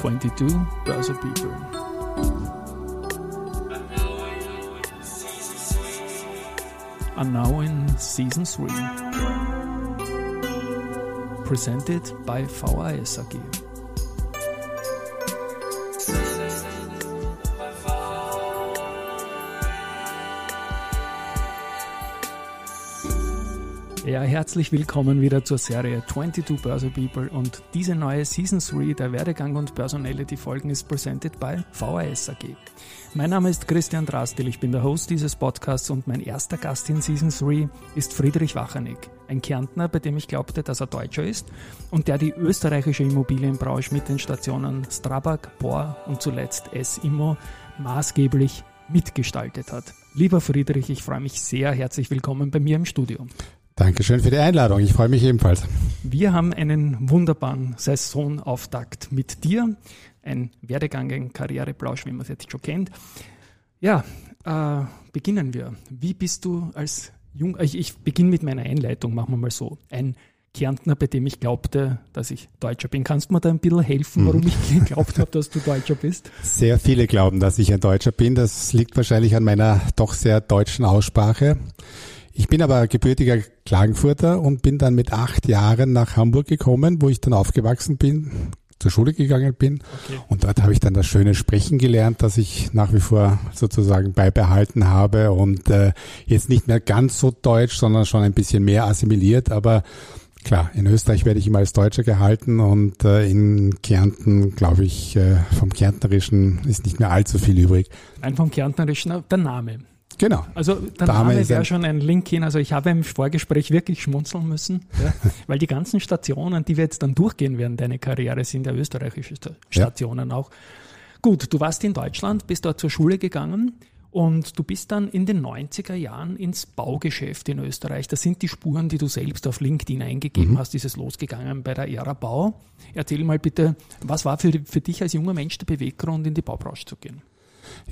22 Börse People. And now in season 3. Presented by VAS Ja, herzlich willkommen wieder zur Serie 22 Börse People und diese neue Season 3 der Werdegang und Personality Folgen ist presented by VAS AG. Mein Name ist Christian Drastil, ich bin der Host dieses Podcasts und mein erster Gast in Season 3 ist Friedrich Wachanig, ein Kärntner, bei dem ich glaubte, dass er Deutscher ist und der die österreichische Immobilienbranche mit den Stationen Strabag, Bohr und zuletzt S-Immo maßgeblich mitgestaltet hat. Lieber Friedrich, ich freue mich sehr. Herzlich willkommen bei mir im Studio. Dankeschön für die Einladung. Ich freue mich ebenfalls. Wir haben einen wunderbaren Saisonauftakt mit dir. Ein Werdegang, ein Karriereplausch, wie man es jetzt schon kennt. Ja, äh, beginnen wir. Wie bist du als Jung, ich, ich beginne mit meiner Einleitung, machen wir mal so. Ein Kärntner, bei dem ich glaubte, dass ich Deutscher bin. Kannst du mir da ein bisschen helfen, warum ich geglaubt habe, dass du Deutscher bist? Sehr viele glauben, dass ich ein Deutscher bin. Das liegt wahrscheinlich an meiner doch sehr deutschen Aussprache. Ich bin aber gebürtiger Klagenfurter und bin dann mit acht Jahren nach Hamburg gekommen, wo ich dann aufgewachsen bin, zur Schule gegangen bin. Okay. Und dort habe ich dann das schöne Sprechen gelernt, das ich nach wie vor sozusagen beibehalten habe und äh, jetzt nicht mehr ganz so deutsch, sondern schon ein bisschen mehr assimiliert. Aber klar, in Österreich werde ich immer als Deutscher gehalten und äh, in Kärnten, glaube ich, äh, vom Kärntnerischen ist nicht mehr allzu viel übrig. Nein, vom Kärntnerischen der Name. Genau. Also der Dame Name wäre schon ein Link hin. Also ich habe im Vorgespräch wirklich schmunzeln müssen, ja, weil die ganzen Stationen, die wir jetzt dann durchgehen werden, deine Karriere, sind ja österreichische Stationen ja. auch. Gut, du warst in Deutschland, bist dort zur Schule gegangen und du bist dann in den 90er Jahren ins Baugeschäft in Österreich. Das sind die Spuren, die du selbst auf LinkedIn eingegeben mhm. hast. Ist es losgegangen bei der Ära Bau? Erzähl mal bitte, was war für, für dich als junger Mensch der Beweggrund, in die Baubranche zu gehen?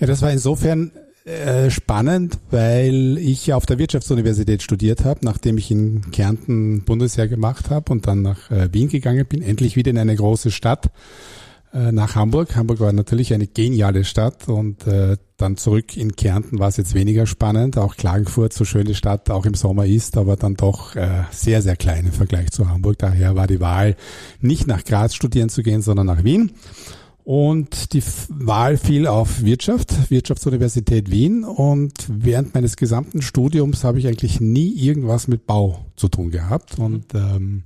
Ja, das war insofern äh, spannend, weil ich auf der Wirtschaftsuniversität studiert habe, nachdem ich in Kärnten Bundesheer gemacht habe und dann nach äh, Wien gegangen bin, endlich wieder in eine große Stadt äh, nach Hamburg. Hamburg war natürlich eine geniale Stadt und dann zurück in Kärnten war es jetzt weniger spannend. Auch Klagenfurt, so schöne Stadt auch im Sommer ist, aber dann doch sehr, sehr klein im Vergleich zu Hamburg. Daher war die Wahl, nicht nach Graz studieren zu gehen, sondern nach Wien. Und die Wahl fiel auf Wirtschaft, Wirtschaftsuniversität Wien. Und während meines gesamten Studiums habe ich eigentlich nie irgendwas mit Bau zu tun gehabt. Und ähm,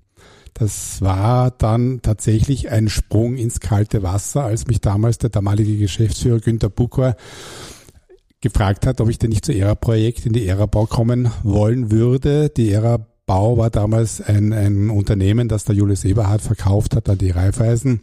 das war dann tatsächlich ein Sprung ins kalte Wasser, als mich damals der damalige Geschäftsführer Günter Bucher gefragt hat, ob ich denn nicht zu ERA-Projekt in die ERA-Bau kommen wollen würde. Die ERA Bau war damals ein, ein Unternehmen, das der Julius Eberhard verkauft hat an die Raiffeisen.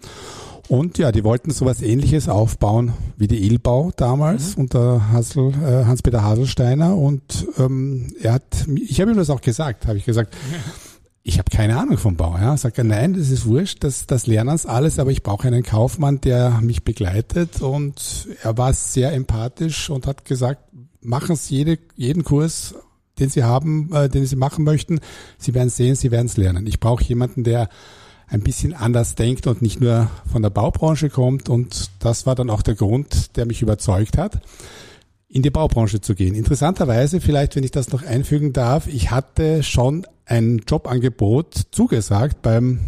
Und ja, die wollten sowas ähnliches aufbauen wie die Ilbau damals mhm. unter Hasel, äh, Hans-Peter Haselsteiner. Und ähm, er hat, ich habe ihm das auch gesagt, habe ich gesagt, ich habe keine Ahnung vom Bau. Ja. Sagt er, nein, das ist wurscht, das, das lernen uns alles, aber ich brauche einen Kaufmann, der mich begleitet. Und er war sehr empathisch und hat gesagt, machen Sie jede, jeden Kurs, den Sie haben, äh, den Sie machen möchten. Sie werden sehen, Sie werden es lernen. Ich brauche jemanden, der ein bisschen anders denkt und nicht nur von der Baubranche kommt. Und das war dann auch der Grund, der mich überzeugt hat, in die Baubranche zu gehen. Interessanterweise, vielleicht, wenn ich das noch einfügen darf, ich hatte schon ein Jobangebot zugesagt beim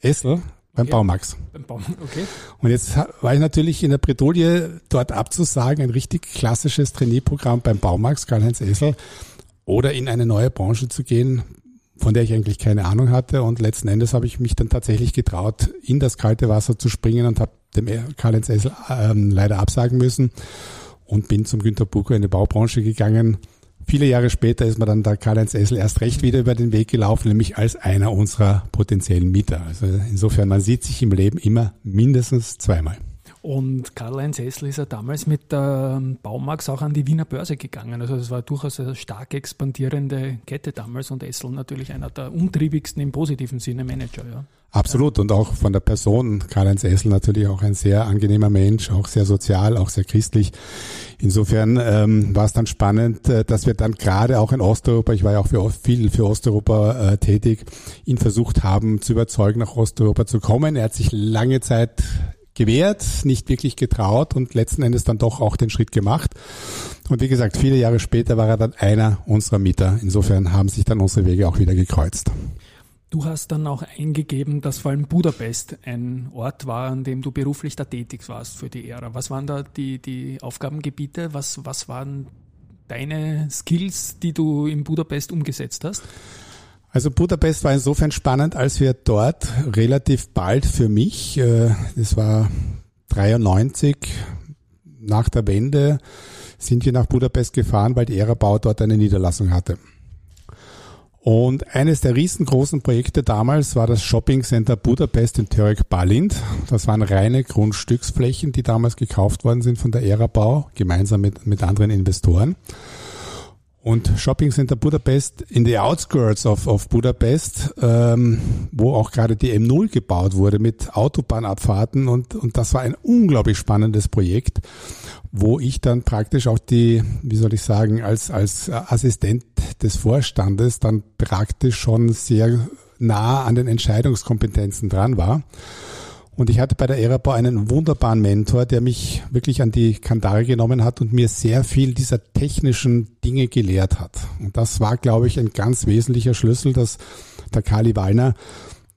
Essel, beim okay. Baumax. Beim Baum, okay. Und jetzt war ich natürlich in der Bredouille, dort abzusagen, ein richtig klassisches Trainee-Programm beim Baumax, Karl-Heinz Essel, oder in eine neue Branche zu gehen, von der ich eigentlich keine Ahnung hatte. Und letzten Endes habe ich mich dann tatsächlich getraut, in das kalte Wasser zu springen und habe dem Karl-Heinz Essel ähm, leider absagen müssen und bin zum Günter Bucher in die Baubranche gegangen. Viele Jahre später ist mir dann der Karl-Heinz Essel erst recht wieder über den Weg gelaufen, nämlich als einer unserer potenziellen Mieter. Also insofern, man sieht sich im Leben immer mindestens zweimal. Und Karl-Heinz Essel ist ja damals mit der Baumax auch an die Wiener Börse gegangen. Also es war durchaus eine stark expandierende Kette damals und Essel natürlich einer der umtriebigsten im positiven Sinne Manager. Ja. Absolut und auch von der Person Karl-Heinz Essel natürlich auch ein sehr angenehmer Mensch, auch sehr sozial, auch sehr christlich. Insofern ähm, war es dann spannend, äh, dass wir dann gerade auch in Osteuropa, ich war ja auch für, viel für Osteuropa äh, tätig, ihn versucht haben zu überzeugen, nach Osteuropa zu kommen. Er hat sich lange Zeit gewehrt, nicht wirklich getraut und letzten Endes dann doch auch den Schritt gemacht. Und wie gesagt, viele Jahre später war er dann einer unserer Mieter. Insofern haben sich dann unsere Wege auch wieder gekreuzt. Du hast dann auch eingegeben, dass vor allem Budapest ein Ort war, an dem du beruflich da tätig warst für die Ära. Was waren da die, die Aufgabengebiete? Was, was waren deine Skills, die du in Budapest umgesetzt hast? Also Budapest war insofern spannend, als wir dort relativ bald für mich, äh, das war 93 nach der Wende, sind wir nach Budapest gefahren, weil die Ära-Bau dort eine Niederlassung hatte. Und eines der riesengroßen Projekte damals war das Shopping Center Budapest in Török Balind. Das waren reine Grundstücksflächen, die damals gekauft worden sind von der Ära-Bau, gemeinsam mit, mit anderen Investoren. Und Shopping Center Budapest in the outskirts of, of Budapest, ähm, wo auch gerade die M0 gebaut wurde mit Autobahnabfahrten und, und das war ein unglaublich spannendes Projekt, wo ich dann praktisch auch die, wie soll ich sagen, als, als Assistent des Vorstandes dann praktisch schon sehr nah an den Entscheidungskompetenzen dran war. Und ich hatte bei der Erabau einen wunderbaren Mentor, der mich wirklich an die Kandare genommen hat und mir sehr viel dieser technischen Dinge gelehrt hat. Und das war, glaube ich, ein ganz wesentlicher Schlüssel, dass der Kali Wallner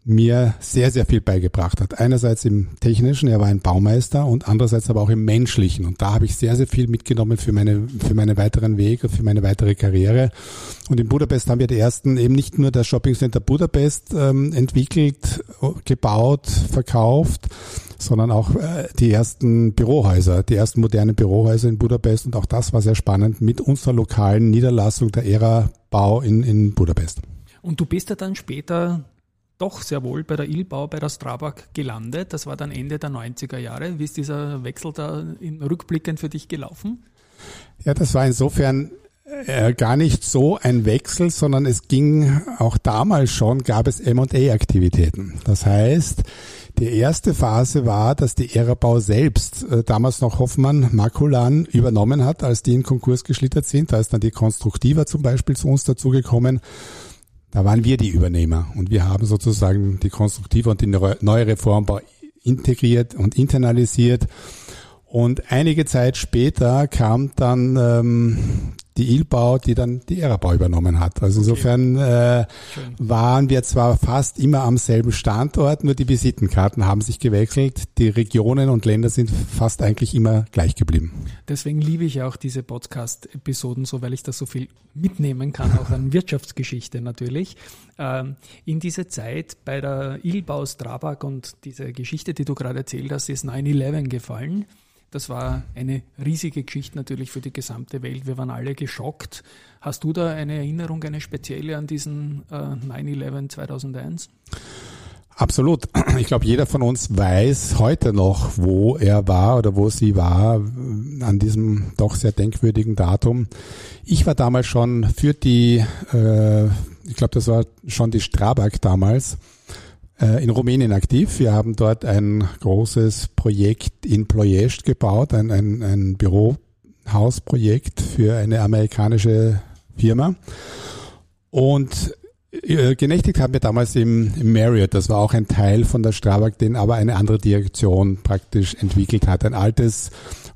mir sehr, sehr viel beigebracht hat. Einerseits im Technischen, er war ein Baumeister und andererseits aber auch im Menschlichen. Und da habe ich sehr, sehr viel mitgenommen für meine, für meine weiteren Wege, für meine weitere Karriere. Und in Budapest haben wir die ersten eben nicht nur das Shopping Center Budapest ähm, entwickelt, gebaut, verkauft, sondern auch äh, die ersten Bürohäuser, die ersten modernen Bürohäuser in Budapest. Und auch das war sehr spannend mit unserer lokalen Niederlassung der ERA Bau in, in Budapest. Und du bist ja dann später doch sehr wohl bei der Ilbau, bei der Strabag gelandet. Das war dann Ende der 90er Jahre. Wie ist dieser Wechsel da in rückblickend für dich gelaufen? Ja, das war insofern äh, gar nicht so ein Wechsel, sondern es ging auch damals schon, gab es M&A-Aktivitäten. Das heißt, die erste Phase war, dass die Ära-Bau selbst, äh, damals noch Hoffmann Makulan, übernommen hat, als die in Konkurs geschlittert sind. Da ist dann die Konstruktiva zum Beispiel zu uns dazugekommen. Da waren wir die Übernehmer und wir haben sozusagen die konstruktive und die neue Reformbau integriert und internalisiert. Und einige Zeit später kam dann ähm, die Ilbau, die dann die Erabau übernommen hat. Also insofern äh, waren wir zwar fast immer am selben Standort, nur die Visitenkarten haben sich gewechselt. Die Regionen und Länder sind fast eigentlich immer gleich geblieben. Deswegen liebe ich auch diese Podcast-Episoden so, weil ich da so viel mitnehmen kann, auch an Wirtschaftsgeschichte natürlich. Ähm, in diese Zeit bei der Ilbau Strabag und diese Geschichte, die du gerade erzählt hast, ist 9-11 gefallen. Das war eine riesige Geschichte natürlich für die gesamte Welt. Wir waren alle geschockt. Hast du da eine Erinnerung, eine spezielle an diesen äh, 9-11 2001? Absolut. Ich glaube, jeder von uns weiß heute noch, wo er war oder wo sie war an diesem doch sehr denkwürdigen Datum. Ich war damals schon für die, äh, ich glaube, das war schon die Strabag damals, äh, in Rumänien aktiv. Wir haben dort ein großes Projekt in Ploiești gebaut, ein, ein, ein Bürohausprojekt für eine amerikanische Firma. Und äh, genächtigt haben wir damals im, im Marriott, das war auch ein Teil von der Strabag, den aber eine andere Direktion praktisch entwickelt hat. Ein altes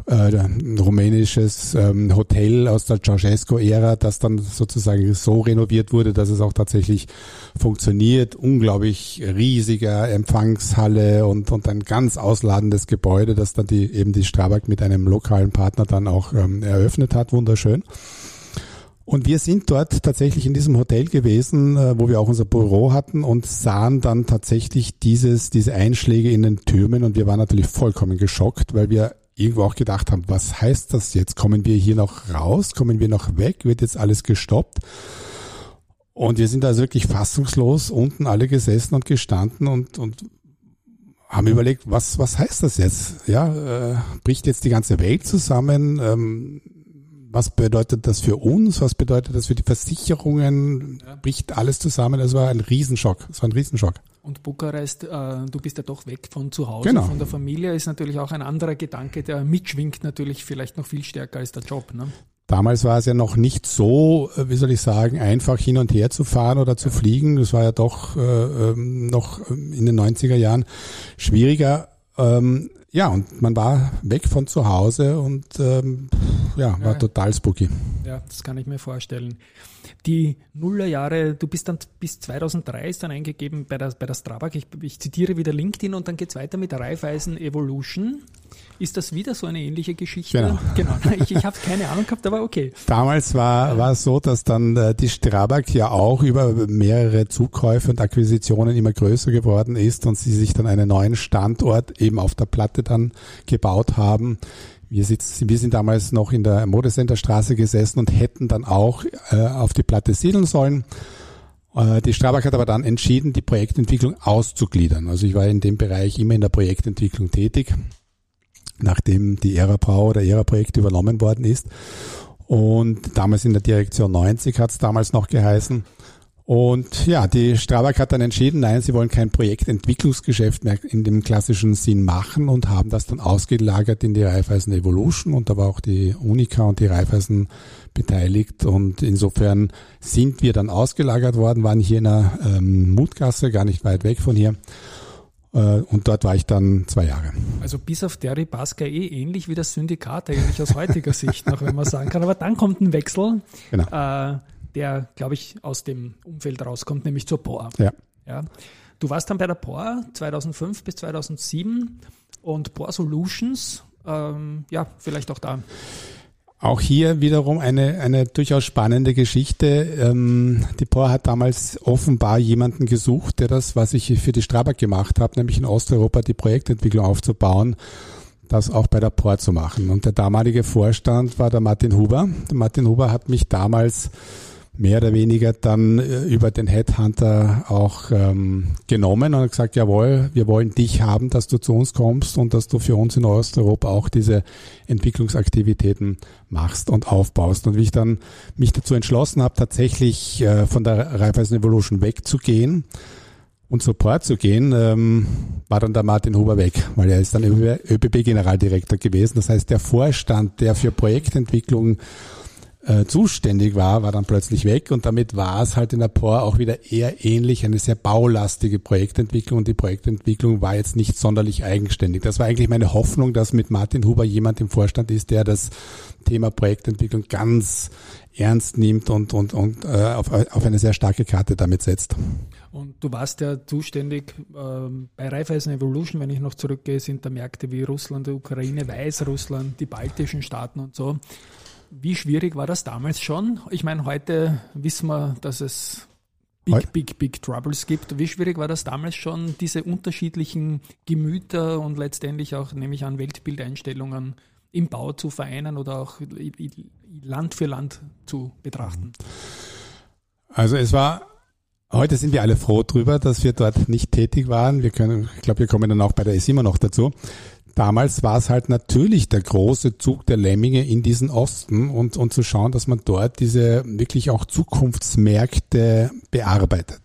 äh, rumänisches ähm, Hotel aus der Ceausescu-Ära, das dann sozusagen so renoviert wurde, dass es auch tatsächlich funktioniert. Unglaublich riesiger Empfangshalle und, und ein ganz ausladendes Gebäude, das dann die, eben die Strabag mit einem lokalen Partner dann auch ähm, eröffnet hat. Wunderschön. Und wir sind dort tatsächlich in diesem Hotel gewesen, äh, wo wir auch unser Büro hatten und sahen dann tatsächlich dieses, diese Einschläge in den Türmen und wir waren natürlich vollkommen geschockt, weil wir irgendwo auch gedacht haben, was heißt das jetzt? Kommen wir hier noch raus? Kommen wir noch weg? Wird jetzt alles gestoppt? Und wir sind also wirklich fassungslos unten alle gesessen und gestanden und, und haben überlegt, was, was heißt das jetzt? Ja, äh, bricht jetzt die ganze Welt zusammen? Ähm, was bedeutet das für uns? Was bedeutet das für die Versicherungen? Ja. Bricht alles zusammen? Es war ein Riesenschock. Es war ein Riesenschock. Und Bukarest, äh, du bist ja doch weg von zu Hause, genau. von der Familie, ist natürlich auch ein anderer Gedanke, der mitschwingt natürlich vielleicht noch viel stärker als der Job. Ne? Damals war es ja noch nicht so, äh, wie soll ich sagen, einfach hin und her zu fahren oder zu fliegen. Das war ja doch äh, ähm, noch in den 90er Jahren schwieriger ähm, ja, und man war weg von zu Hause und ähm, ja, war ja. total spooky. Ja, das kann ich mir vorstellen. Die Nullerjahre, du bist dann bis 2003 ist dann eingegeben bei der, bei der Strabag. Ich, ich zitiere wieder LinkedIn und dann geht's weiter mit Raiffeisen Evolution. Ist das wieder so eine ähnliche Geschichte? Genau. genau. Ich, ich habe keine Ahnung gehabt, aber okay. Damals war, war es so, dass dann äh, die Strabag ja auch über mehrere Zukäufe und Akquisitionen immer größer geworden ist und sie sich dann einen neuen Standort eben auf der Platte dann gebaut haben. Wir, sitzen, wir sind damals noch in der Modecenterstraße gesessen und hätten dann auch äh, auf die Platte siedeln sollen. Äh, die Strabag hat aber dann entschieden, die Projektentwicklung auszugliedern. Also ich war in dem Bereich immer in der Projektentwicklung tätig nachdem die ERA-Brau oder ERA-Projekt übernommen worden ist. Und damals in der Direktion 90 hat es damals noch geheißen. Und ja, die Strabag hat dann entschieden, nein, sie wollen kein Projektentwicklungsgeschäft mehr in dem klassischen Sinn machen und haben das dann ausgelagert in die Raiffeisen Evolution und da war auch die Unica und die Raiffeisen beteiligt und insofern sind wir dann ausgelagert worden, waren hier in der ähm, Mutgasse, gar nicht weit weg von hier äh, und dort war ich dann zwei Jahre. Also bis auf Derry Basker eh ähnlich wie das Syndikat eigentlich aus heutiger Sicht noch, wenn man sagen kann. Aber dann kommt ein Wechsel, genau. äh, der, glaube ich, aus dem Umfeld rauskommt, nämlich zur POR. Ja. ja. Du warst dann bei der POR 2005 bis 2007 und POR Solutions, ähm, ja, vielleicht auch da. Auch hier wiederum eine, eine durchaus spannende Geschichte. Ähm, die POR hat damals offenbar jemanden gesucht, der das, was ich für die Strabag gemacht habe, nämlich in Osteuropa die Projektentwicklung aufzubauen, das auch bei der POR zu machen. Und der damalige Vorstand war der Martin Huber. Der Martin Huber hat mich damals mehr oder weniger dann äh, über den Headhunter auch ähm, genommen und gesagt, jawohl, wir wollen dich haben, dass du zu uns kommst und dass du für uns in Osteuropa auch diese Entwicklungsaktivitäten machst und aufbaust. Und wie ich dann mich dazu entschlossen habe, tatsächlich äh, von der Raiffeisen Evolution wegzugehen, und Support zu gehen, ähm, war dann der Martin Huber weg, weil er ist dann ÖBB-Generaldirektor gewesen. Das heißt, der Vorstand, der für Projektentwicklung äh, zuständig war, war dann plötzlich weg und damit war es halt in der POR auch wieder eher ähnlich, eine sehr baulastige Projektentwicklung und die Projektentwicklung war jetzt nicht sonderlich eigenständig. Das war eigentlich meine Hoffnung, dass mit Martin Huber jemand im Vorstand ist, der das Thema Projektentwicklung ganz ernst nimmt und, und, und äh, auf, auf eine sehr starke Karte damit setzt. Und du warst ja zuständig ähm, bei Raiffeisen Evolution, wenn ich noch zurückgehe, sind da Märkte wie Russland, Ukraine, Weißrussland, die baltischen Staaten und so. Wie schwierig war das damals schon? Ich meine, heute wissen wir, dass es Big, Big, Big Troubles gibt. Wie schwierig war das damals schon, diese unterschiedlichen Gemüter und letztendlich auch, nehme ich an, Weltbildeinstellungen im Bau zu vereinen oder auch Land für Land zu betrachten? Also es war Heute sind wir alle froh drüber, dass wir dort nicht tätig waren. Wir können, ich glaube, wir kommen dann auch bei der ESIMA noch dazu. Damals war es halt natürlich der große Zug der Lemminge in diesen Osten und, und zu schauen, dass man dort diese wirklich auch Zukunftsmärkte bearbeitet.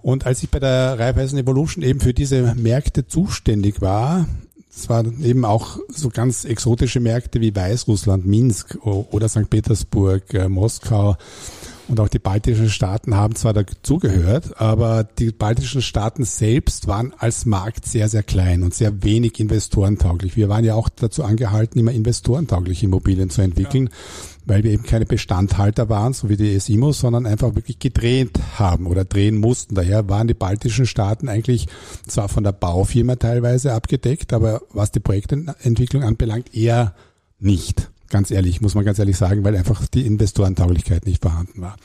Und als ich bei der Raiffeisen Evolution eben für diese Märkte zuständig war, es waren eben auch so ganz exotische Märkte wie Weißrussland, Minsk oder St. Petersburg, äh, Moskau, und auch die baltischen Staaten haben zwar dazugehört, aber die baltischen Staaten selbst waren als Markt sehr, sehr klein und sehr wenig investorentauglich. Wir waren ja auch dazu angehalten, immer investorentaugliche Immobilien zu entwickeln, ja. weil wir eben keine Bestandhalter waren, so wie die ESIMO, sondern einfach wirklich gedreht haben oder drehen mussten. Daher waren die baltischen Staaten eigentlich zwar von der Baufirma teilweise abgedeckt, aber was die Projektentwicklung anbelangt, eher nicht. Ganz ehrlich, muss man ganz ehrlich sagen, weil einfach die Investorentauglichkeit nicht vorhanden war.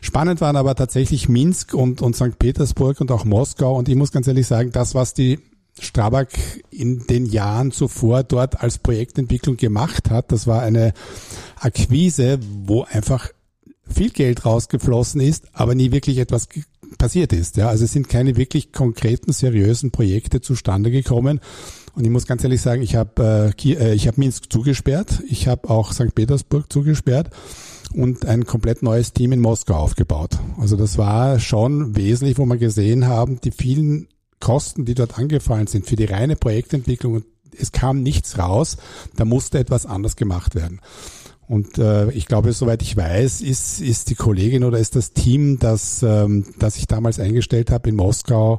Spannend waren aber tatsächlich Minsk und, und St. Petersburg und auch Moskau. Und ich muss ganz ehrlich sagen, das, was die Strabag in den Jahren zuvor dort als Projektentwicklung gemacht hat, das war eine Akquise, wo einfach viel Geld rausgeflossen ist, aber nie wirklich etwas passiert ist. Ja, also es sind keine wirklich konkreten, seriösen Projekte zustande gekommen. Und ich muss ganz ehrlich sagen, ich habe äh, äh, ich habe Minsk zugesperrt, ich habe auch St. Petersburg zugesperrt und ein komplett neues Team in Moskau aufgebaut. Also das war schon wesentlich, wo wir gesehen haben, die vielen Kosten, die dort angefallen sind für die reine Projektentwicklung und es kam nichts raus, da musste etwas anders gemacht werden. Und äh, ich glaube, soweit ich weiß, ist, ist die Kollegin oder ist das Team, das, ähm, das ich damals eingestellt habe in Moskau,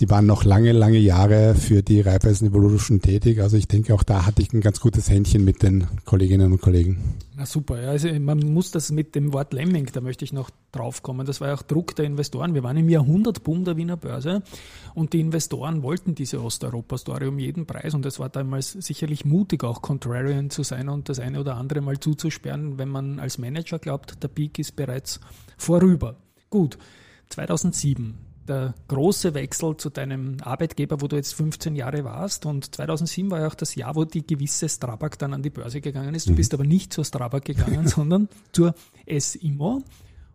die waren noch lange, lange Jahre für die Raiffeisen Evolution tätig. Also ich denke, auch da hatte ich ein ganz gutes Händchen mit den Kolleginnen und Kollegen. Na super. Also man muss das mit dem Wort Lemming, da möchte ich noch drauf kommen. Das war ja auch Druck der Investoren. Wir waren im Jahrhundertboom der Wiener Börse und die Investoren wollten diese Osteuropa-Story um jeden Preis und es war damals sicherlich mutig, auch contrarian zu sein und das eine oder andere mal zuzusperren, wenn man als Manager glaubt, der Peak ist bereits vorüber. Gut, 2007 der große Wechsel zu deinem Arbeitgeber, wo du jetzt 15 Jahre warst. Und 2007 war ja auch das Jahr, wo die gewisse Strabag dann an die Börse gegangen ist. Du mhm. bist aber nicht zur Strabag gegangen, sondern zur SIMO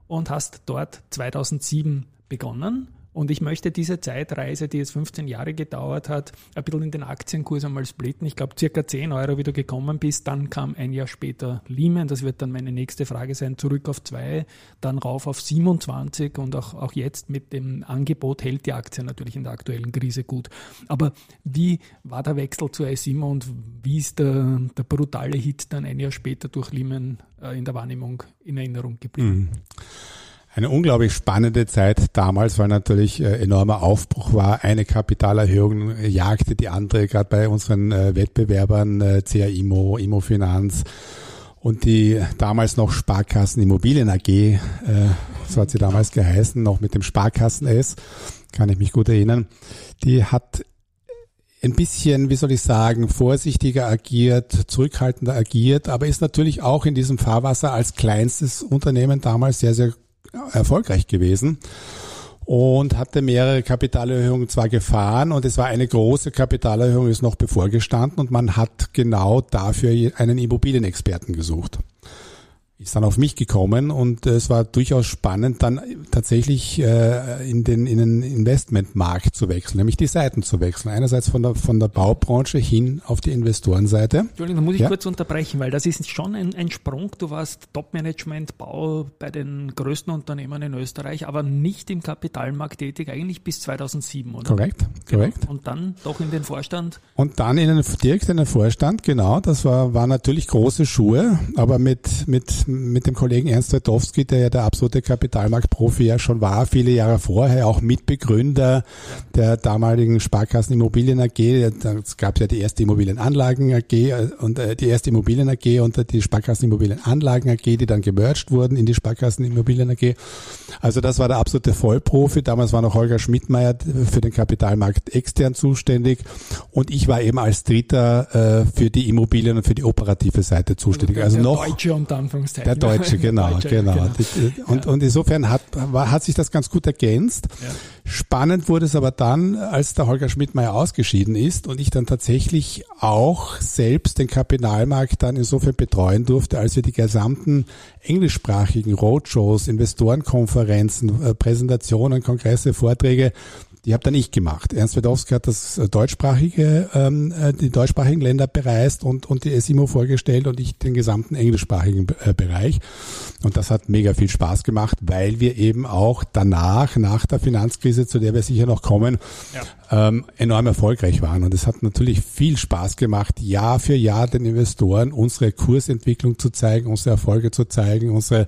und hast dort 2007 begonnen und ich möchte diese Zeitreise, die jetzt 15 Jahre gedauert hat, ein bisschen in den Aktienkurs einmal splitten. Ich glaube, circa 10 Euro, wie du gekommen bist. Dann kam ein Jahr später Lehman. Das wird dann meine nächste Frage sein. Zurück auf 2, dann rauf auf 27 und auch, auch jetzt mit dem Angebot hält die Aktie natürlich in der aktuellen Krise gut. Aber wie war der Wechsel zur SIMA und wie ist der, der brutale Hit dann ein Jahr später durch Lehman äh, in der Wahrnehmung in Erinnerung geblieben? Mhm eine unglaublich spannende Zeit damals, weil natürlich äh, enormer Aufbruch war. Eine Kapitalerhöhung jagte die andere, gerade bei unseren äh, Wettbewerbern äh, CA Immo, Immo Finanz und die damals noch Sparkassen Immobilien AG, so hat sie damals geheißen, noch mit dem Sparkassen S, kann ich mich gut erinnern. Die hat ein bisschen, wie soll ich sagen, vorsichtiger agiert, zurückhaltender agiert, aber ist natürlich auch in diesem Fahrwasser als kleinstes Unternehmen damals sehr, sehr erfolgreich gewesen und hatte mehrere Kapitalerhöhungen zwar gefahren und es war eine große Kapitalerhöhung ist noch bevorgestanden und man hat genau dafür einen Immobilienexperten gesucht ist dann auf mich gekommen und es war durchaus spannend, dann tatsächlich äh, in den, in den Investmentmarkt zu wechseln, nämlich die Seiten zu wechseln. Einerseits von der, von der Baubranche hin auf die Investorenseite. Entschuldigung, da muss ich ja? kurz unterbrechen, weil das ist schon ein, ein Sprung. Du warst Top-Management Bau bei den größten Unternehmen in Österreich, aber nicht im Kapitalmarkt tätig, eigentlich bis 2007, oder? Korrekt, korrekt. Genau. Und dann doch in den Vorstand? Und dann in den, direkt in den Vorstand, genau. Das war, war natürlich große Schuhe, aber mit, mit mit dem Kollegen Ernst Wetowski, der ja der absolute Kapitalmarktprofi ja schon war, viele Jahre vorher, auch Mitbegründer der damaligen Sparkassen Immobilien AG. Es gab ja die erste Immobilienanlagen AG äh, und äh, die erste Immobilien AG und die Sparkassen Immobilienanlagen AG, die dann gemerged wurden in die Sparkassen Immobilien AG. Also das war der absolute Vollprofi. Damals war noch Holger Schmidtmeier für den Kapitalmarkt extern zuständig und ich war eben als Dritter äh, für die Immobilien und für die operative Seite zuständig. Also, also noch Deutsche unter Anführungszeichen. Der Deutsche, genau, Deutsche, genau. genau. Und, ja. und insofern hat, hat sich das ganz gut ergänzt. Ja. Spannend wurde es aber dann, als der Holger Schmidtmeier ausgeschieden ist und ich dann tatsächlich auch selbst den Kapitalmarkt dann insofern betreuen durfte, als wir die gesamten englischsprachigen Roadshows, Investorenkonferenzen, äh, Präsentationen, Kongresse, Vorträge die habe dann ich gemacht. Ernst Wedowski hat das äh, deutschsprachige, ähm, äh, die deutschsprachigen Länder bereist und, und die SIMO vorgestellt und ich den gesamten englischsprachigen äh, Bereich. Und das hat mega viel Spaß gemacht, weil wir eben auch danach, nach der Finanzkrise, zu der wir sicher noch kommen, ja. ähm, enorm erfolgreich waren. Und es hat natürlich viel Spaß gemacht, Jahr für Jahr den Investoren unsere Kursentwicklung zu zeigen, unsere Erfolge zu zeigen, unsere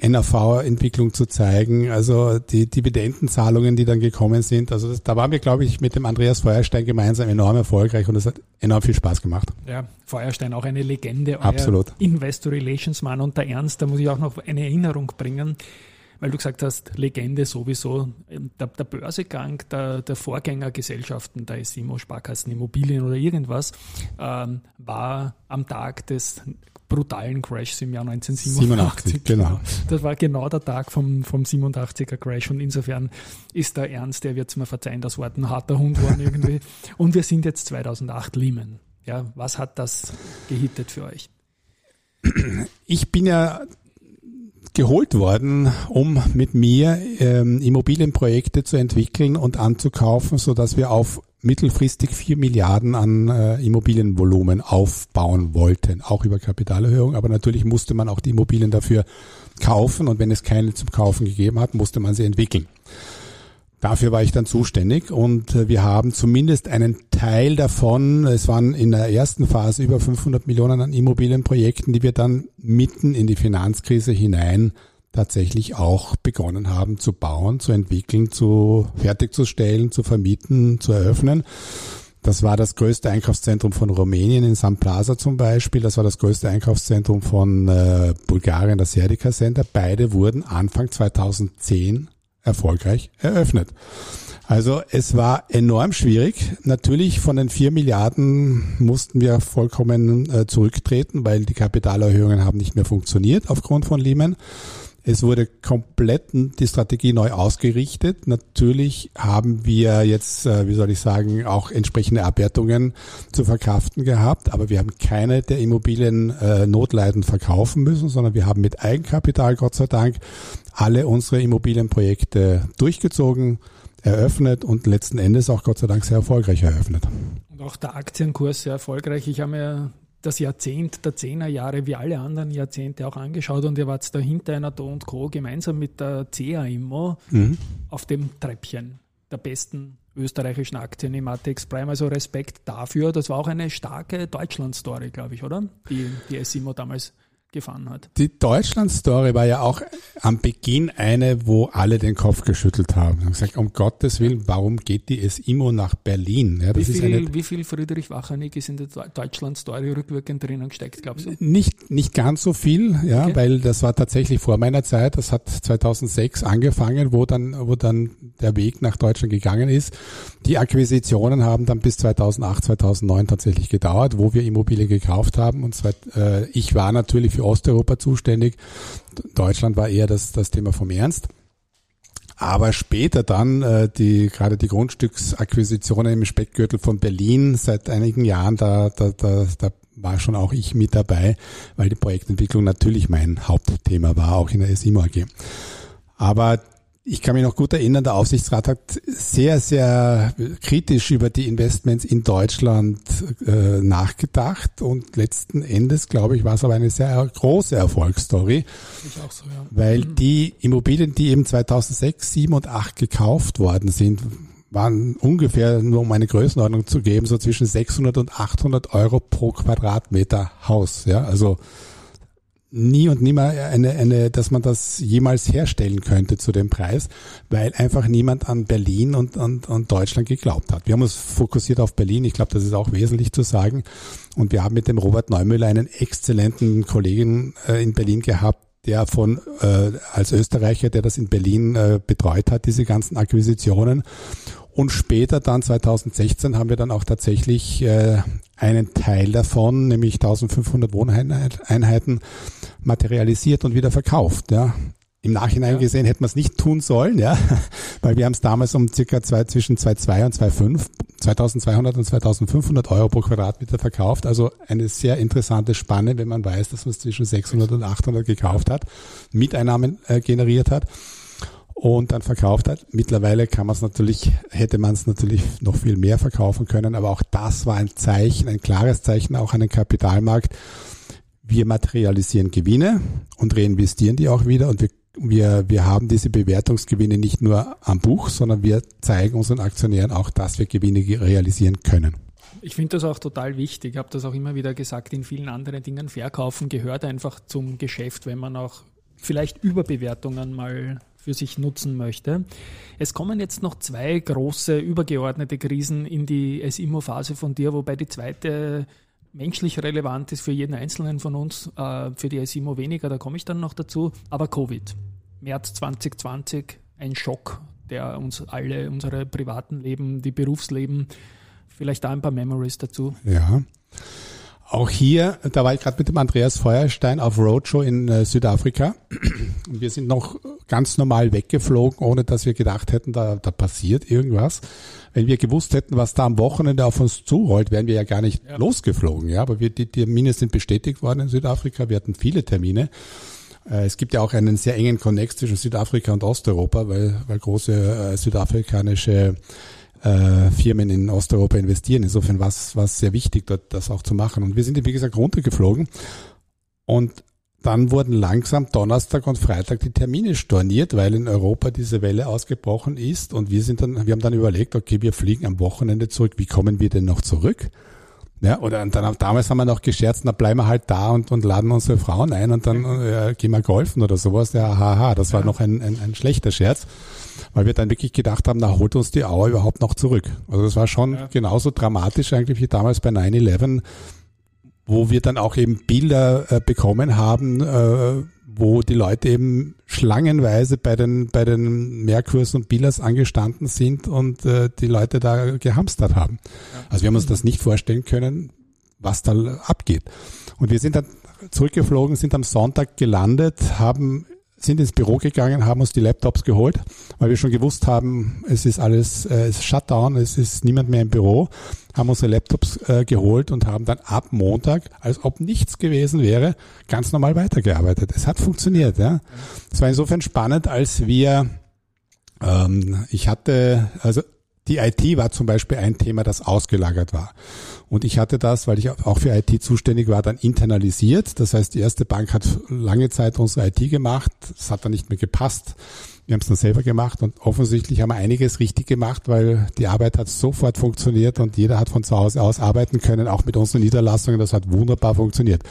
NAV-Entwicklung zu zeigen, also die Dividendenzahlungen, die dann gekommen sind. Also das, da waren wir, glaube ich, mit dem Andreas Feuerstein gemeinsam enorm erfolgreich und es hat enorm viel Spaß gemacht. Ja, Feuerstein auch eine Legende, euer Absolut. Investor Relations Mann und der Ernst, da muss ich auch noch eine Erinnerung bringen weil du gesagt hast, Legende sowieso, der, der Börsegang der, der Vorgängergesellschaften, der SIMO, Sparkassen, Immobilien oder irgendwas, ähm, war am Tag des brutalen Crash im Jahr 1987. 87, genau. Das war genau der Tag vom, vom 87er Crash und insofern ist der Ernst, der wird es mir verzeihen, das Wort ein harter Hund waren irgendwie. und wir sind jetzt 2008 Lehman. Ja, was hat das gehittet für euch? Ich bin ja geholt worden, um mit mir ähm, Immobilienprojekte zu entwickeln und anzukaufen, so dass wir auf mittelfristig vier Milliarden an äh, Immobilienvolumen aufbauen wollten, auch über Kapitalerhöhung. Aber natürlich musste man auch die Immobilien dafür kaufen und wenn es keine zum Kaufen gegeben hat, musste man sie entwickeln. Dafür war ich dann zuständig und äh, wir haben zumindest einen Teil davon, es waren in der ersten Phase über 500 Millionen an Immobilienprojekten, die wir dann mitten in die Finanzkrise hinein tatsächlich auch begonnen haben zu bauen, zu entwickeln, zu fertigzustellen, zu vermieten, zu eröffnen. Das war das größte Einkaufszentrum von Rumänien in San Plaza zum Beispiel. Das war das größte Einkaufszentrum von äh, Bulgarien, das Serdica Center. Beide wurden Anfang 2010 erfolgreich eröffnet. Also es war enorm schwierig. Natürlich von den vier Milliarden mussten wir vollkommen äh, zurücktreten, weil die Kapitalerhöhungen haben nicht mehr funktioniert aufgrund von Lehman. Es wurde komplett die Strategie neu ausgerichtet. Natürlich haben wir jetzt, äh, wie soll ich sagen, auch entsprechende Abwertungen zu verkraften gehabt, aber wir haben keine der Immobilien äh, notleidend verkaufen müssen, sondern wir haben mit Eigenkapital, Gott sei Dank, alle unsere Immobilienprojekte durchgezogen, eröffnet und letzten Endes auch Gott sei Dank sehr erfolgreich eröffnet. Und auch der Aktienkurs sehr erfolgreich. Ich habe mir das Jahrzehnt der Zehnerjahre wie alle anderen Jahrzehnte auch angeschaut und ihr wart da hinter einer Do und Co. gemeinsam mit der CA Immo mhm. auf dem Treppchen der besten österreichischen Aktien im ATX Prime. Also Respekt dafür. Das war auch eine starke Deutschland-Story, glaube ich, oder? Die, die SIMO damals gefahren hat. Die Deutschland-Story war ja auch am Beginn eine, wo alle den Kopf geschüttelt haben. Und gesagt, um Gottes Willen, warum geht die SIMO nach Berlin? Ja, wie, viel, wie viel Friedrich Wachanig ist in der Deutschland-Story rückwirkend drinnen gesteckt, glaubst du? Nicht, nicht ganz so viel, ja, okay. weil das war tatsächlich vor meiner Zeit. Das hat 2006 angefangen, wo dann, wo dann der Weg nach Deutschland gegangen ist. Die Akquisitionen haben dann bis 2008, 2009 tatsächlich gedauert, wo wir Immobilien gekauft haben. Und zwar, äh, ich war natürlich für für Osteuropa zuständig. Deutschland war eher das, das Thema vom Ernst. Aber später dann äh, die gerade die Grundstücksakquisitionen im Speckgürtel von Berlin seit einigen Jahren, da, da, da, da war schon auch ich mit dabei, weil die Projektentwicklung natürlich mein Hauptthema war, auch in der SIMO AG. Aber ich kann mich noch gut erinnern, der Aufsichtsrat hat sehr, sehr kritisch über die Investments in Deutschland äh, nachgedacht und letzten Endes, glaube ich, war es aber eine sehr große Erfolgsstory. So, ja. Weil mhm. die Immobilien, die eben 2006, 7 und 8 gekauft worden sind, waren ungefähr, nur um eine Größenordnung zu geben, so zwischen 600 und 800 Euro pro Quadratmeter Haus. Ja, also nie und nimmer eine, eine, dass man das jemals herstellen könnte zu dem Preis, weil einfach niemand an Berlin und, und, und Deutschland geglaubt hat. Wir haben uns fokussiert auf Berlin. Ich glaube, das ist auch wesentlich zu sagen. Und wir haben mit dem Robert Neumüller einen exzellenten Kollegen äh, in Berlin gehabt, der von äh, als Österreicher, der das in Berlin äh, betreut hat, diese ganzen Akquisitionen. Und später dann 2016 haben wir dann auch tatsächlich äh, einen Teil davon, nämlich 1500 Wohneinheiten, materialisiert und wieder verkauft. Ja. Im Nachhinein ja. gesehen hätte man es nicht tun sollen, ja, weil wir haben es damals um circa zwei, zwischen 2,2 und 2,5, 2200 und 2500 Euro pro Quadratmeter verkauft. Also eine sehr interessante Spanne, wenn man weiß, dass man es zwischen 600 und 800 gekauft hat, Mieteinnahmen äh, generiert hat und dann verkauft hat. Mittlerweile kann man es natürlich, hätte man es natürlich noch viel mehr verkaufen können, aber auch das war ein Zeichen, ein klares Zeichen auch an den Kapitalmarkt. Wir materialisieren Gewinne und reinvestieren die auch wieder und wir, wir, wir haben diese Bewertungsgewinne nicht nur am Buch, sondern wir zeigen unseren Aktionären auch, dass wir Gewinne realisieren können. Ich finde das auch total wichtig. Ich habe das auch immer wieder gesagt, in vielen anderen Dingen. Verkaufen gehört einfach zum Geschäft, wenn man auch vielleicht Überbewertungen mal für sich nutzen möchte. Es kommen jetzt noch zwei große übergeordnete Krisen in die SIMO-Phase von dir, wobei die zweite menschlich relevant ist für jeden Einzelnen von uns, äh, für die SIMO weniger, da komme ich dann noch dazu. Aber Covid, März 2020, ein Schock, der uns alle, unsere privaten Leben, die Berufsleben, vielleicht da ein paar Memories dazu. Ja. Auch hier, da war ich gerade mit dem Andreas Feuerstein auf Roadshow in äh, Südafrika. Und wir sind noch ganz normal weggeflogen, ohne dass wir gedacht hätten, da, da passiert irgendwas. Wenn wir gewusst hätten, was da am Wochenende auf uns zurollt, wären wir ja gar nicht ja. losgeflogen. Ja, aber wir, die Termine sind bestätigt worden in Südafrika. Wir hatten viele Termine. Äh, es gibt ja auch einen sehr engen Connect zwischen Südafrika und Osteuropa, weil, weil große äh, südafrikanische äh, Firmen in Osteuropa investieren. Insofern war es sehr wichtig, dort das auch zu machen. Und wir sind, wie gesagt, runtergeflogen. Und dann wurden langsam Donnerstag und Freitag die Termine storniert, weil in Europa diese Welle ausgebrochen ist. Und wir sind dann, wir haben dann überlegt, okay, wir fliegen am Wochenende zurück. Wie kommen wir denn noch zurück? Ja, oder dann, damals haben wir noch gescherzt, na bleiben wir halt da und, und laden unsere Frauen ein und dann äh, gehen wir golfen oder sowas. Ja, haha, das war ja. noch ein, ein, ein schlechter Scherz, weil wir dann wirklich gedacht haben, na holt uns die Auer überhaupt noch zurück. Also das war schon ja. genauso dramatisch eigentlich wie damals bei 9-11, wo wir dann auch eben Bilder äh, bekommen haben, äh, wo die Leute eben schlangenweise bei den, bei den Merkurs und Billers angestanden sind und äh, die Leute da gehamstert haben. Ja. Also wir haben uns das nicht vorstellen können, was da abgeht. Und wir sind dann zurückgeflogen, sind am Sonntag gelandet, haben sind ins Büro gegangen, haben uns die Laptops geholt, weil wir schon gewusst haben, es ist alles äh, es ist Shutdown, es ist niemand mehr im Büro, haben unsere Laptops äh, geholt und haben dann ab Montag, als ob nichts gewesen wäre, ganz normal weitergearbeitet. Es hat funktioniert. Ja. Es war insofern spannend, als wir, ähm, ich hatte, also die IT war zum Beispiel ein Thema, das ausgelagert war. Und ich hatte das, weil ich auch für IT zuständig war, dann internalisiert. Das heißt, die erste Bank hat lange Zeit unsere IT gemacht. Das hat dann nicht mehr gepasst. Wir haben es dann selber gemacht und offensichtlich haben wir einiges richtig gemacht, weil die Arbeit hat sofort funktioniert und jeder hat von zu Hause aus arbeiten können, auch mit unseren Niederlassungen. Das hat wunderbar funktioniert.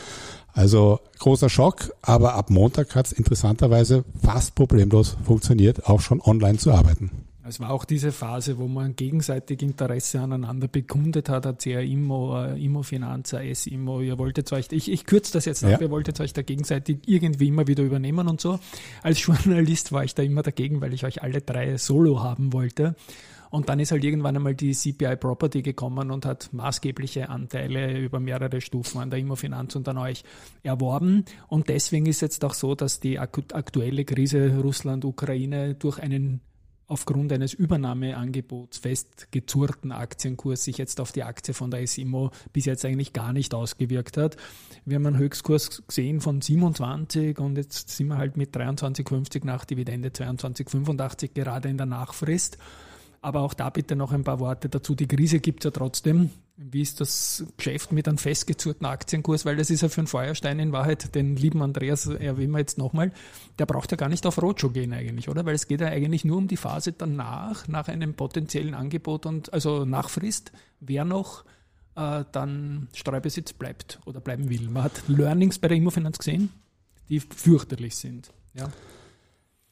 Also großer Schock, aber ab Montag hat es interessanterweise fast problemlos funktioniert, auch schon online zu arbeiten. Es war auch diese Phase, wo man gegenseitig Interesse aneinander bekundet hat, hat CR Immo, äh, Immo Finanzer, S Immo, ihr wolltet euch, ich, ich kürze das jetzt ja. ab, ihr wolltet euch da gegenseitig irgendwie immer wieder übernehmen und so. Als Journalist war ich da immer dagegen, weil ich euch alle drei solo haben wollte. Und dann ist halt irgendwann einmal die CPI Property gekommen und hat maßgebliche Anteile über mehrere Stufen an der Immofinanz und an euch erworben. Und deswegen ist jetzt auch so, dass die aktuelle Krise Russland-Ukraine durch einen aufgrund eines Übernahmeangebots festgezurrten Aktienkurs sich jetzt auf die Aktie von der SIMO bis jetzt eigentlich gar nicht ausgewirkt hat. Wir haben einen Höchstkurs gesehen von 27 und jetzt sind wir halt mit 23,50 nach Dividende 22,85 gerade in der Nachfrist. Aber auch da bitte noch ein paar Worte dazu. Die Krise gibt es ja trotzdem. Wie ist das Geschäft mit einem festgezurrten Aktienkurs? Weil das ist ja für einen Feuerstein in Wahrheit, den lieben Andreas erwähnen wir jetzt nochmal, der braucht ja gar nicht auf Roadshow gehen eigentlich, oder? Weil es geht ja eigentlich nur um die Phase danach, nach einem potenziellen Angebot und also Nachfrist, wer noch äh, dann Streubesitz bleibt oder bleiben will. Man hat Learnings bei der Immofinanz gesehen, die fürchterlich sind. Ja.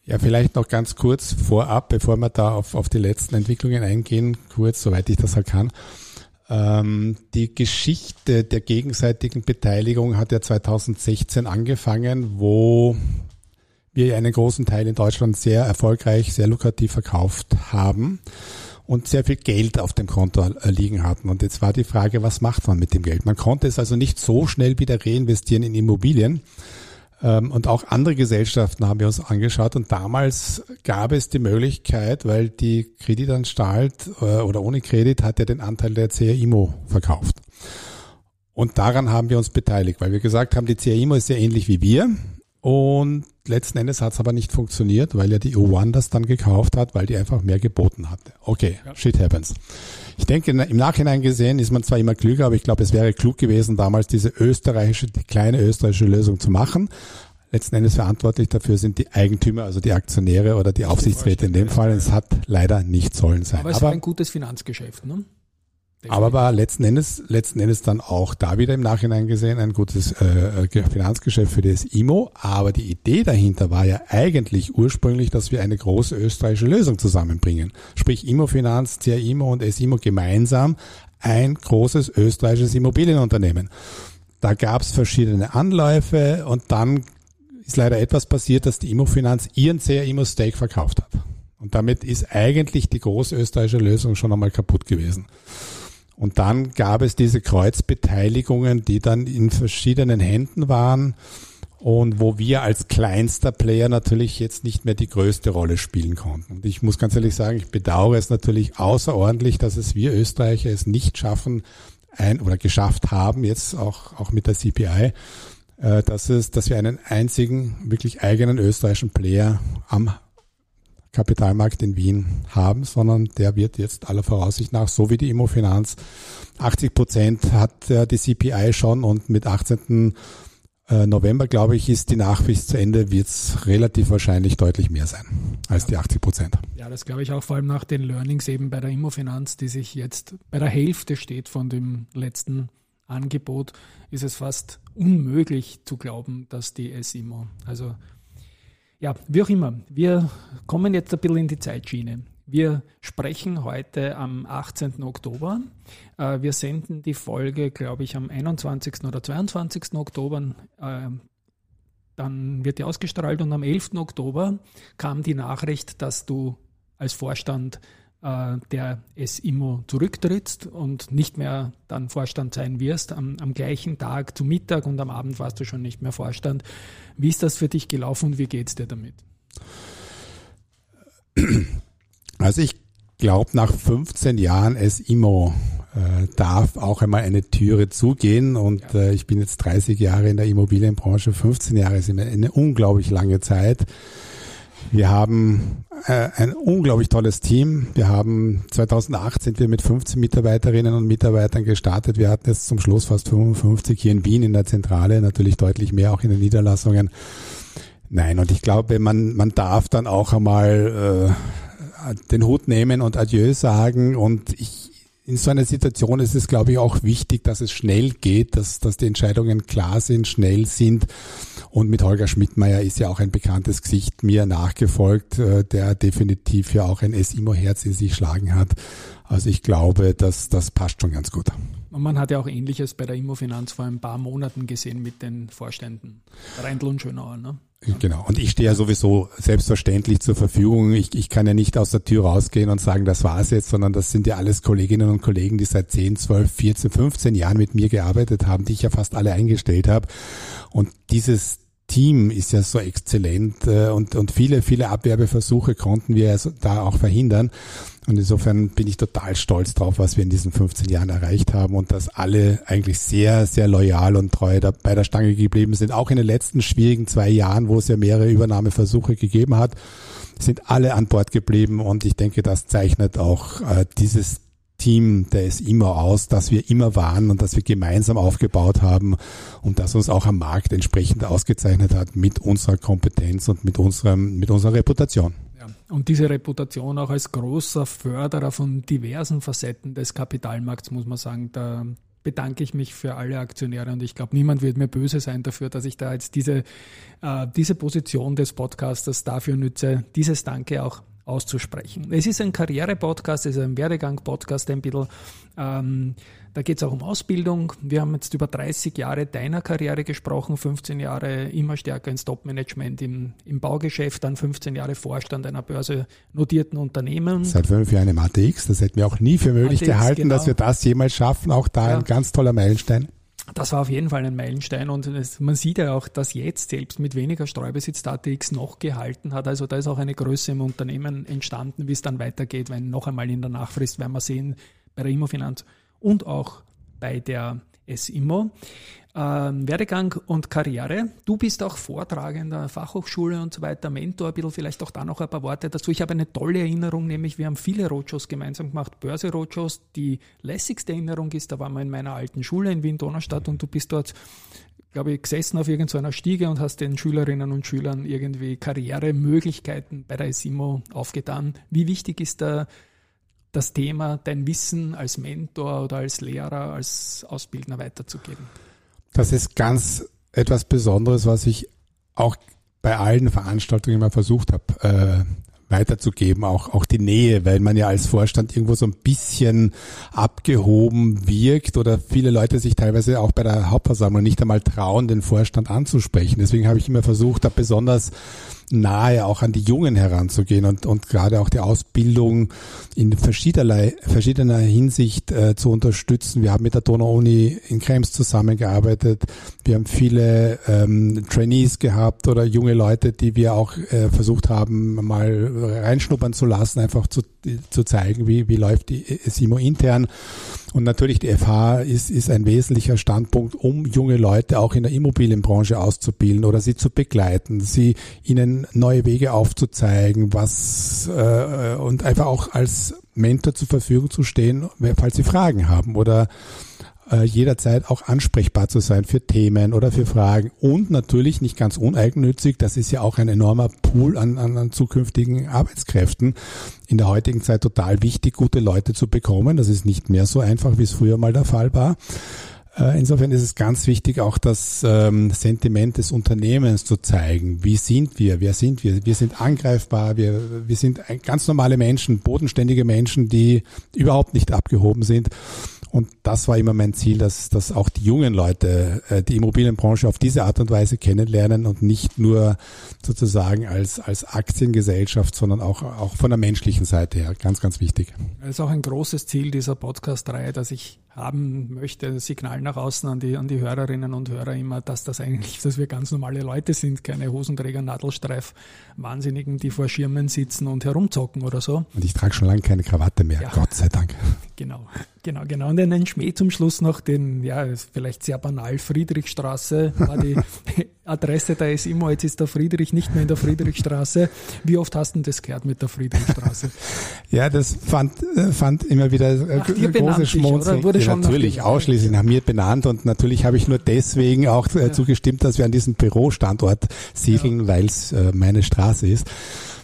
Ja, vielleicht noch ganz kurz vorab, bevor wir da auf, auf die letzten Entwicklungen eingehen, kurz, soweit ich das halt kann. Ähm, die Geschichte der gegenseitigen Beteiligung hat ja 2016 angefangen, wo wir einen großen Teil in Deutschland sehr erfolgreich, sehr lukrativ verkauft haben und sehr viel Geld auf dem Konto liegen hatten. Und jetzt war die Frage, was macht man mit dem Geld? Man konnte es also nicht so schnell wieder reinvestieren in Immobilien, und auch andere Gesellschaften haben wir uns angeschaut. Und damals gab es die Möglichkeit, weil die Kreditanstalt äh, oder ohne Kredit hat ja den Anteil der CRIMO verkauft. Und daran haben wir uns beteiligt, weil wir gesagt haben, die CRIMO ist ja ähnlich wie wir. Und letzten Endes hat es aber nicht funktioniert, weil ja die O1 das dann gekauft hat, weil die einfach mehr geboten hatte. Okay, ja. shit happens. Ich denke, im Nachhinein gesehen ist man zwar immer klüger, aber ich glaube, es wäre klug gewesen, damals diese österreichische, die kleine österreichische Lösung zu machen. Letzten Endes verantwortlich dafür sind die Eigentümer, also die Aktionäre oder die Aufsichtsräte in dem Fall. Es hat leider nicht sollen sein. Aber es aber, war ein gutes Finanzgeschäft, ne? Aber war letzten Endes, letzten Endes dann auch da wieder im Nachhinein gesehen ein gutes äh, Finanzgeschäft für das IMO. Aber die Idee dahinter war ja eigentlich ursprünglich, dass wir eine große österreichische Lösung zusammenbringen. Sprich IMO Finanz, CIMO und SIMO gemeinsam ein großes österreichisches Immobilienunternehmen. Da gab es verschiedene Anläufe und dann ist leider etwas passiert, dass die Immofinanz ihren CIMO Stake verkauft hat. Und damit ist eigentlich die große österreichische Lösung schon einmal kaputt gewesen. Und dann gab es diese Kreuzbeteiligungen, die dann in verschiedenen Händen waren und wo wir als kleinster Player natürlich jetzt nicht mehr die größte Rolle spielen konnten. Und ich muss ganz ehrlich sagen, ich bedauere es natürlich außerordentlich, dass es wir Österreicher es nicht schaffen, ein oder geschafft haben, jetzt auch, auch mit der CPI, äh, dass es, dass wir einen einzigen wirklich eigenen österreichischen Player am Kapitalmarkt in Wien haben, sondern der wird jetzt aller Voraussicht nach, so wie die Immofinanz, 80 Prozent hat die CPI schon und mit 18. Äh, November, glaube ich, ist die Nachfrist zu Ende, wird es relativ wahrscheinlich deutlich mehr sein als die 80 Prozent. Ja, das glaube ich auch vor allem nach den Learnings eben bei der Immofinanz, die sich jetzt bei der Hälfte steht von dem letzten Angebot ist es fast unmöglich zu glauben, dass die SIMO, also ja, wie auch immer, wir kommen jetzt ein bisschen in die Zeitschiene. Wir sprechen heute am 18. Oktober. Äh, wir senden die Folge, glaube ich, am 21. oder 22. Oktober. Äh, dann wird die ausgestrahlt und am 11. Oktober kam die Nachricht, dass du als Vorstand äh, der SIMO zurücktrittst und nicht mehr dann Vorstand sein wirst. Am, am gleichen Tag zu Mittag und am Abend warst du schon nicht mehr Vorstand. Wie ist das für dich gelaufen und wie geht es dir damit? Also ich glaube, nach 15 Jahren SIMO äh, darf auch einmal eine Türe zugehen und ja. äh, ich bin jetzt 30 Jahre in der Immobilienbranche, 15 Jahre ist immer eine unglaublich lange Zeit. Wir haben äh, ein unglaublich tolles Team. Wir haben 2008 sind wir mit 15 Mitarbeiterinnen und Mitarbeitern gestartet. Wir hatten jetzt zum Schluss fast 55 hier in Wien in der Zentrale, natürlich deutlich mehr auch in den Niederlassungen. Nein, und ich glaube, man, man darf dann auch einmal äh, den Hut nehmen und Adieu sagen. Und ich, in so einer Situation ist es, glaube ich, auch wichtig, dass es schnell geht, dass, dass die Entscheidungen klar sind, schnell sind. Und mit Holger Schmidtmeier ist ja auch ein bekanntes Gesicht mir nachgefolgt, äh, der definitiv ja auch ein SIMO-Herz in sich schlagen hat. Also ich glaube, dass das passt schon ganz gut. Und man hat ja auch Ähnliches bei der Immofinanz vor ein paar Monaten gesehen mit den Vorständen Reindl und Schönauer. Ne? Genau. Und ich stehe ja sowieso selbstverständlich zur Verfügung. Ich, ich kann ja nicht aus der Tür rausgehen und sagen, das war's jetzt, sondern das sind ja alles Kolleginnen und Kollegen, die seit 10, 12, 14, 15 Jahren mit mir gearbeitet haben, die ich ja fast alle eingestellt habe. Und dieses Team ist ja so exzellent äh, und, und viele, viele Abwerbeversuche konnten wir da auch verhindern. Und insofern bin ich total stolz drauf, was wir in diesen 15 Jahren erreicht haben und dass alle eigentlich sehr, sehr loyal und treu bei der Stange geblieben sind. Auch in den letzten schwierigen zwei Jahren, wo es ja mehrere Übernahmeversuche gegeben hat, sind alle an Bord geblieben und ich denke, das zeichnet auch äh, dieses Team, der ist immer aus, dass wir immer waren und dass wir gemeinsam aufgebaut haben und das uns auch am Markt entsprechend ausgezeichnet hat mit unserer Kompetenz und mit unserem, mit unserer Reputation. Und diese Reputation auch als großer Förderer von diversen Facetten des Kapitalmarkts, muss man sagen, da bedanke ich mich für alle Aktionäre und ich glaube, niemand wird mir böse sein dafür, dass ich da jetzt diese, äh, diese Position des Podcasters dafür nütze, dieses Danke auch auszusprechen. Es ist ein Karriere-Podcast, es ist ein Werdegang-Podcast ein bisschen. Ähm, da geht es auch um Ausbildung. Wir haben jetzt über 30 Jahre deiner Karriere gesprochen, 15 Jahre immer stärker ins Top-Management im, im Baugeschäft, dann 15 Jahre Vorstand einer börsennotierten Unternehmen. Seit fünf Jahren im ATX, das hätten wir auch nie für möglich ATX, gehalten, genau. dass wir das jemals schaffen. Auch da ja. ein ganz toller Meilenstein. Das war auf jeden Fall ein Meilenstein und es, man sieht ja auch, dass jetzt selbst mit weniger Streubesitz ATX noch gehalten hat. Also da ist auch eine Größe im Unternehmen entstanden, wie es dann weitergeht, wenn noch einmal in der Nachfrist werden wir sehen bei der Immofinanz und auch bei der SIMO. Ähm, Werdegang und Karriere. Du bist auch Vortragender, Fachhochschule und so weiter, Mentor, ein bisschen vielleicht auch da noch ein paar Worte dazu. Ich habe eine tolle Erinnerung, nämlich wir haben viele Roadshows gemeinsam gemacht, Börse-Roadshows. Die lässigste Erinnerung ist, da waren wir in meiner alten Schule in Wien-Donaustadt und du bist dort glaube ich, gesessen auf irgendeiner Stiege und hast den Schülerinnen und Schülern irgendwie Karrieremöglichkeiten bei der SIMO aufgetan. Wie wichtig ist da das Thema, dein Wissen als Mentor oder als Lehrer, als Ausbildner weiterzugeben? Das ist ganz etwas Besonderes, was ich auch bei allen Veranstaltungen immer versucht habe, äh, weiterzugeben, auch, auch die Nähe, weil man ja als Vorstand irgendwo so ein bisschen abgehoben wirkt oder viele Leute sich teilweise auch bei der Hauptversammlung nicht einmal trauen, den Vorstand anzusprechen. Deswegen habe ich immer versucht, da besonders nahe auch an die Jungen heranzugehen und, und gerade auch die Ausbildung in verschiedener, verschiedener Hinsicht äh, zu unterstützen. Wir haben mit der Donau-Uni in Krems zusammengearbeitet. Wir haben viele ähm, Trainees gehabt oder junge Leute, die wir auch äh, versucht haben, mal reinschnuppern zu lassen, einfach zu, zu zeigen, wie, wie läuft die SIMO intern. Und natürlich die FH ist, ist ein wesentlicher Standpunkt, um junge Leute auch in der Immobilienbranche auszubilden oder sie zu begleiten, sie ihnen neue Wege aufzuzeigen, was äh, und einfach auch als Mentor zur Verfügung zu stehen, falls sie Fragen haben oder äh, jederzeit auch ansprechbar zu sein für Themen oder für Fragen und natürlich nicht ganz uneigennützig, das ist ja auch ein enormer Pool an, an, an zukünftigen Arbeitskräften. In der heutigen Zeit total wichtig, gute Leute zu bekommen. Das ist nicht mehr so einfach, wie es früher mal der Fall war. Äh, insofern ist es ganz wichtig, auch das ähm, Sentiment des Unternehmens zu zeigen. Wie sind wir? Wer sind wir? Wir sind angreifbar. Wir, wir sind ganz normale Menschen, bodenständige Menschen, die überhaupt nicht abgehoben sind. Und das war immer mein Ziel, dass, dass auch die jungen Leute äh, die Immobilienbranche auf diese Art und Weise kennenlernen und nicht nur sozusagen als, als Aktiengesellschaft, sondern auch, auch von der menschlichen Seite her. Ganz, ganz wichtig. Das ist auch ein großes Ziel dieser Podcast-Reihe, dass ich haben möchte, Signal nach außen an die, an die Hörerinnen und Hörer immer, dass das eigentlich, dass wir ganz normale Leute sind, keine Hosenträger, Nadelstreif, Wahnsinnigen, die vor Schirmen sitzen und herumzocken oder so. Und ich trage schon lange keine Krawatte mehr, ja. Gott sei Dank. Genau, genau, genau. Und einen Schmäh zum Schluss noch, den, ja, vielleicht sehr banal, Friedrichstraße war die Adresse da ist immer, jetzt ist der Friedrich nicht mehr in der Friedrichstraße. Wie oft hast du das gehört mit der Friedrichstraße? ja, das fand, äh, fand immer wieder äh, Ach, große Schmunzeln. Wurde ja, natürlich, ausschließlich nach mir benannt und natürlich habe ich nur deswegen auch äh, ja. zugestimmt, dass wir an diesem Bürostandort siedeln, ja. weil es äh, meine Straße ist.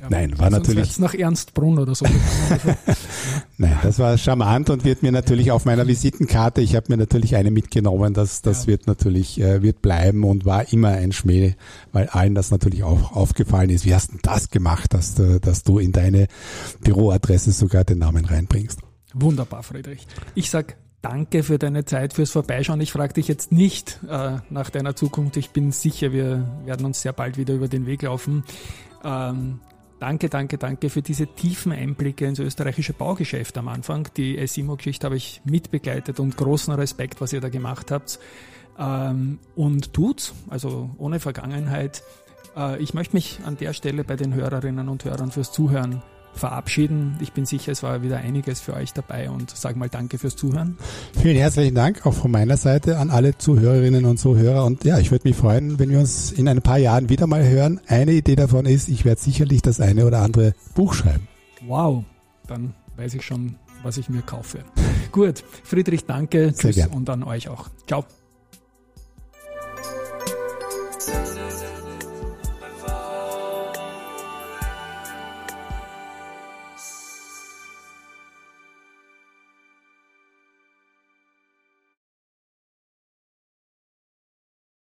Nein, war natürlich. nach Ernstbrunn oder so. Nein, das war charmant und wird mir natürlich auf meiner Visitenkarte, ich habe mir natürlich eine mitgenommen, das, das ja. wird natürlich, äh, wird bleiben und war immer ein Schmäh, weil allen das natürlich auch aufgefallen ist. Wie hast du das gemacht, dass du, dass du in deine Büroadresse sogar den Namen reinbringst? Wunderbar, Friedrich. Ich sag Danke für deine Zeit, fürs Vorbeischauen. Ich frage dich jetzt nicht äh, nach deiner Zukunft. Ich bin sicher, wir werden uns sehr bald wieder über den Weg laufen. Ähm, Danke, danke, danke für diese tiefen Einblicke ins österreichische Baugeschäft am Anfang. Die SIMO-Geschichte habe ich mitbegleitet und großen Respekt, was ihr da gemacht habt. Ähm, und tut's, also ohne Vergangenheit. Äh, ich möchte mich an der Stelle bei den Hörerinnen und Hörern fürs Zuhören verabschieden. Ich bin sicher, es war wieder einiges für euch dabei und sage mal danke fürs Zuhören. Vielen herzlichen Dank auch von meiner Seite an alle Zuhörerinnen und Zuhörer. Und ja, ich würde mich freuen, wenn wir uns in ein paar Jahren wieder mal hören. Eine Idee davon ist, ich werde sicherlich das eine oder andere Buch schreiben. Wow, dann weiß ich schon, was ich mir kaufe. Gut, Friedrich, danke. Tschüss und an euch auch. Ciao.